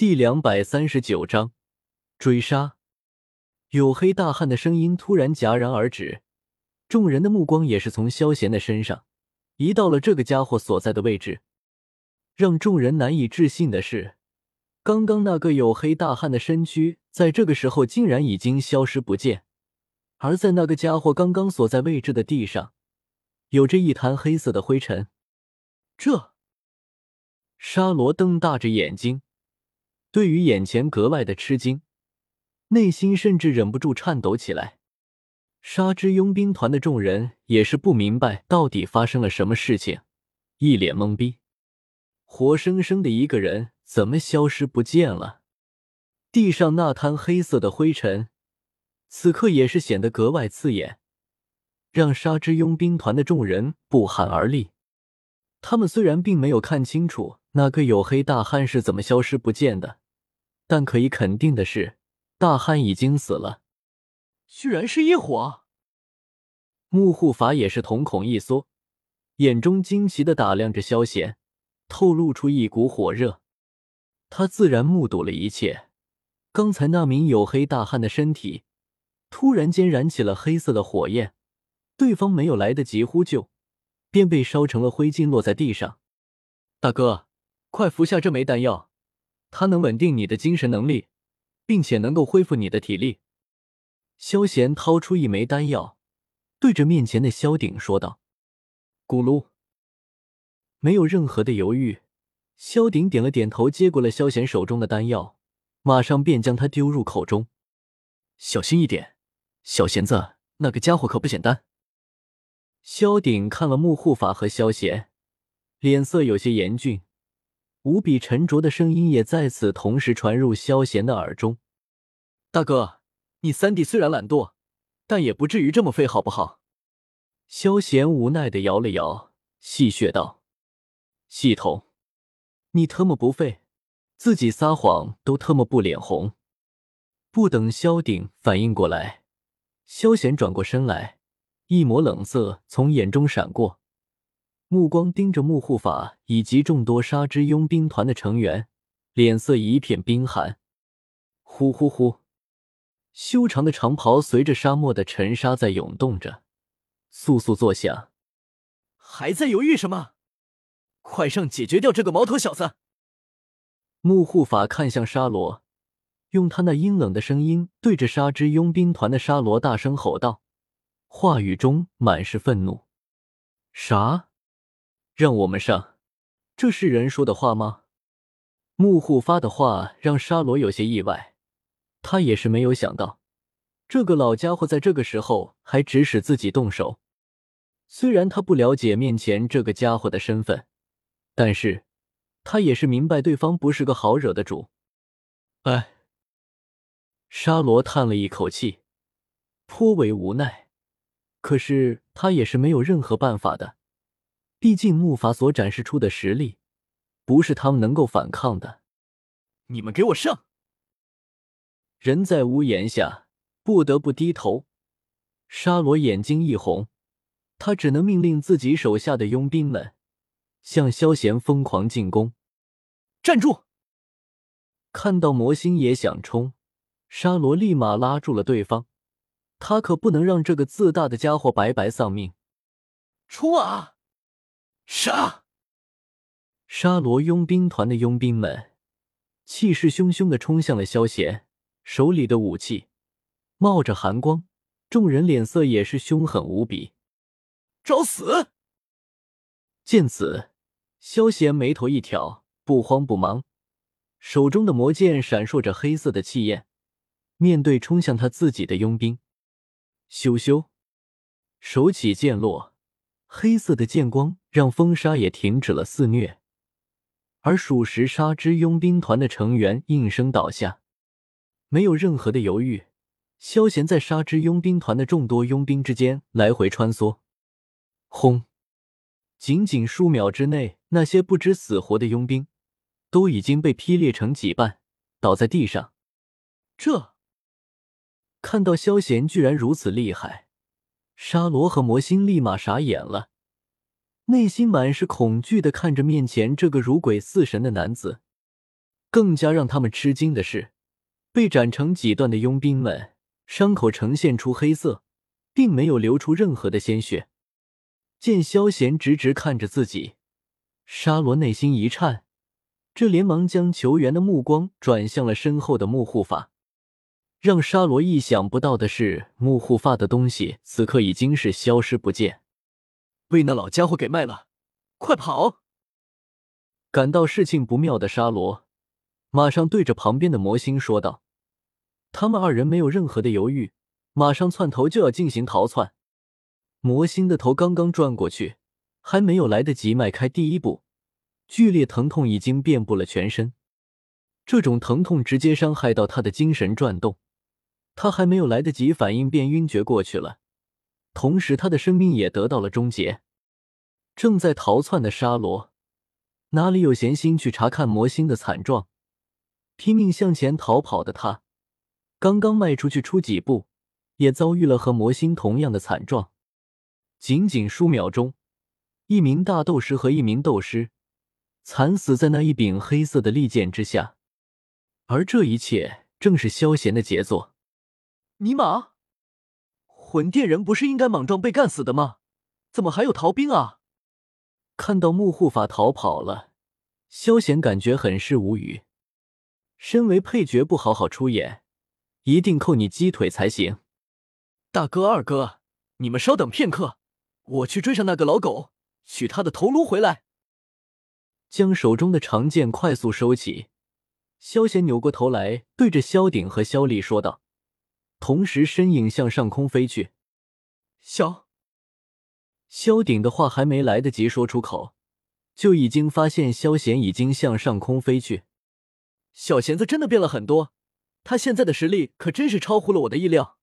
第两百三十九章追杀。黝黑大汉的声音突然戛然而止，众人的目光也是从萧贤的身上移到了这个家伙所在的位置。让众人难以置信的是，刚刚那个黝黑大汉的身躯在这个时候竟然已经消失不见，而在那个家伙刚刚所在位置的地上，有着一滩黑色的灰尘。这，沙罗瞪大着眼睛。对于眼前格外的吃惊，内心甚至忍不住颤抖起来。沙之佣兵团的众人也是不明白到底发生了什么事情，一脸懵逼。活生生的一个人怎么消失不见了？地上那滩黑色的灰尘，此刻也是显得格外刺眼，让沙之佣兵团的众人不寒而栗。他们虽然并没有看清楚那个黝黑大汉是怎么消失不见的。但可以肯定的是，大汉已经死了。居然是异火！木护法也是瞳孔一缩，眼中惊奇的打量着萧贤，透露出一股火热。他自然目睹了一切。刚才那名黝黑大汉的身体突然间燃起了黑色的火焰，对方没有来得及呼救，便被烧成了灰烬，落在地上。大哥，快服下这枚丹药。它能稳定你的精神能力，并且能够恢复你的体力。萧贤掏出一枚丹药，对着面前的萧鼎说道：“咕噜。”没有任何的犹豫，萧鼎点了点头，接过了萧贤手中的丹药，马上便将它丢入口中。小心一点，小贤子，那个家伙可不简单。萧鼎看了木护法和萧贤，脸色有些严峻。无比沉着的声音也在此同时传入萧贤的耳中：“大哥，你三弟虽然懒惰，但也不至于这么废，好不好？”萧贤无奈的摇了摇，戏谑道：“系统，你特么不废，自己撒谎都特么不脸红。”不等萧鼎反应过来，萧贤转过身来，一抹冷色从眼中闪过。目光盯着木护法以及众多杀之佣兵团的成员，脸色一片冰寒。呼呼呼，修长的长袍随着沙漠的尘沙在涌动着，簌簌作响。还在犹豫什么？快上解决掉这个毛头小子！木护法看向沙罗，用他那阴冷的声音对着沙之佣兵团的沙罗大声吼道，话语中满是愤怒。啥？让我们上，这是人说的话吗？木户发的话让沙罗有些意外，他也是没有想到，这个老家伙在这个时候还指使自己动手。虽然他不了解面前这个家伙的身份，但是他也是明白对方不是个好惹的主。哎，沙罗叹了一口气，颇为无奈，可是他也是没有任何办法的。毕竟木筏所展示出的实力，不是他们能够反抗的。你们给我上！人在屋檐下，不得不低头。沙罗眼睛一红，他只能命令自己手下的佣兵们向萧贤疯狂进攻。站住！看到魔星也想冲，沙罗立马拉住了对方。他可不能让这个自大的家伙白白丧命。冲啊！杀！沙罗佣兵团的佣兵们气势汹汹的冲向了萧贤，手里的武器冒着寒光，众人脸色也是凶狠无比。找死！见此，萧贤眉头一挑，不慌不忙，手中的魔剑闪烁着黑色的气焰，面对冲向他自己的佣兵，咻咻，手起剑落。黑色的剑光让风沙也停止了肆虐，而数十杀之佣兵团的成员应声倒下。没有任何的犹豫，萧贤在杀之佣兵团的众多佣兵之间来回穿梭。轰！仅仅数秒之内，那些不知死活的佣兵都已经被劈裂成几半，倒在地上。这看到萧贤居然如此厉害。沙罗和魔星立马傻眼了，内心满是恐惧的看着面前这个如鬼似神的男子。更加让他们吃惊的是，被斩成几段的佣兵们伤口呈现出黑色，并没有流出任何的鲜血。见萧贤直直看着自己，沙罗内心一颤，这连忙将求援的目光转向了身后的木护法。让沙罗意想不到的是，木护发的东西此刻已经是消失不见，被那老家伙给卖了！快跑！感到事情不妙的沙罗，马上对着旁边的魔星说道：“他们二人没有任何的犹豫，马上窜头就要进行逃窜。”魔星的头刚刚转过去，还没有来得及迈开第一步，剧烈疼痛已经遍布了全身，这种疼痛直接伤害到他的精神转动。他还没有来得及反应，便晕厥过去了。同时，他的生命也得到了终结。正在逃窜的沙罗哪里有闲心去查看魔星的惨状？拼命向前逃跑的他，刚刚迈出去出几步，也遭遇了和魔星同样的惨状。仅仅数秒钟，一名大斗师和一名斗师惨死在那一柄黑色的利剑之下。而这一切正是萧贤的杰作。尼玛，魂殿人不是应该莽撞被干死的吗？怎么还有逃兵啊？看到木护法逃跑了，萧贤感觉很是无语。身为配角，不好好出演，一定扣你鸡腿才行。大哥、二哥，你们稍等片刻，我去追上那个老狗，取他的头颅回来。将手中的长剑快速收起，萧贤扭过头来，对着萧鼎和萧丽说道。同时，身影向上空飞去。萧萧鼎的话还没来得及说出口，就已经发现萧贤已经向上空飞去。小贤子真的变了很多，他现在的实力可真是超乎了我的意料。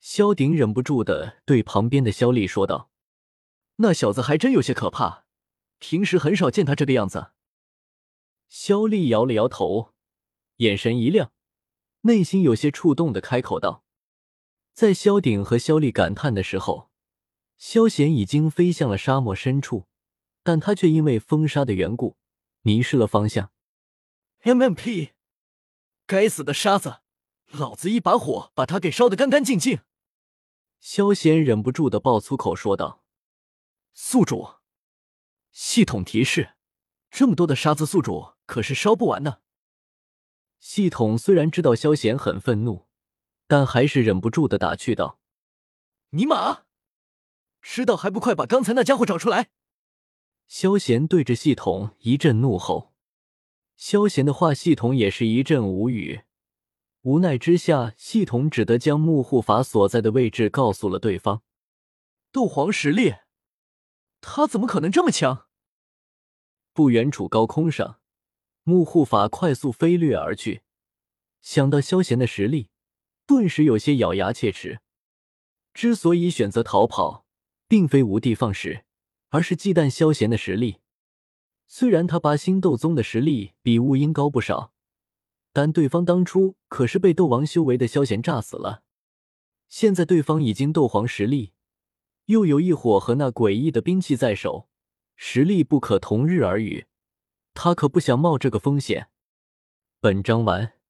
萧鼎忍不住的对旁边的萧丽说道：“那小子还真有些可怕，平时很少见他这个样子。”萧丽摇了摇头，眼神一亮。内心有些触动的开口道：“在萧鼎和萧丽感叹的时候，萧贤已经飞向了沙漠深处，但他却因为风沙的缘故迷失了方向。”“MMP，该死的沙子，老子一把火把它给烧得干干净净！”萧贤忍不住的爆粗口说道：“宿主，系统提示，这么多的沙子，宿主可是烧不完呢。”系统虽然知道萧贤很愤怒，但还是忍不住的打趣道：“尼玛，知道还不快把刚才那家伙找出来！”萧贤对着系统一阵怒吼。萧贤的话，系统也是一阵无语。无奈之下，系统只得将木护法所在的位置告诉了对方。斗皇实力，他怎么可能这么强？不远处高空上。木护法快速飞掠而去，想到萧贤的实力，顿时有些咬牙切齿。之所以选择逃跑，并非无的放矢，而是忌惮萧贤的实力。虽然他八星斗宗的实力比雾英高不少，但对方当初可是被斗王修为的萧贤炸死了。现在对方已经斗皇实力，又有一火和那诡异的兵器在手，实力不可同日而语。他可不想冒这个风险。本章完。